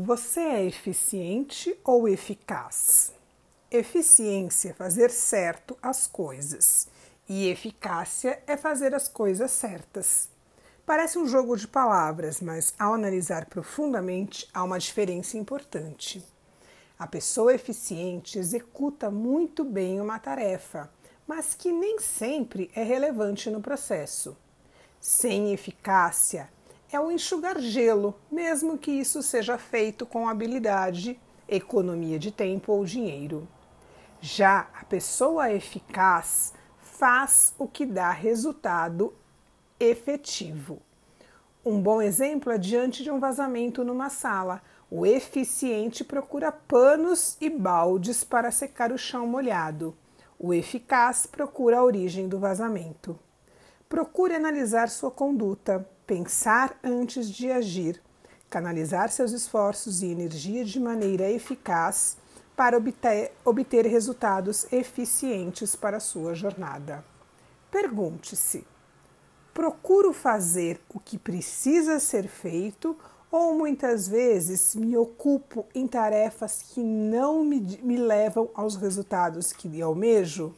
Você é eficiente ou eficaz? Eficiência é fazer certo as coisas e eficácia é fazer as coisas certas. Parece um jogo de palavras, mas ao analisar profundamente há uma diferença importante. A pessoa eficiente executa muito bem uma tarefa, mas que nem sempre é relevante no processo. Sem eficácia, é o enxugar gelo, mesmo que isso seja feito com habilidade, economia de tempo ou dinheiro. Já a pessoa eficaz faz o que dá resultado efetivo. Um bom exemplo é diante de um vazamento numa sala. O eficiente procura panos e baldes para secar o chão molhado. O eficaz procura a origem do vazamento. Procure analisar sua conduta, pensar antes de agir, canalizar seus esforços e energia de maneira eficaz para obter, obter resultados eficientes para a sua jornada. Pergunte-se: procuro fazer o que precisa ser feito ou muitas vezes me ocupo em tarefas que não me, me levam aos resultados que almejo?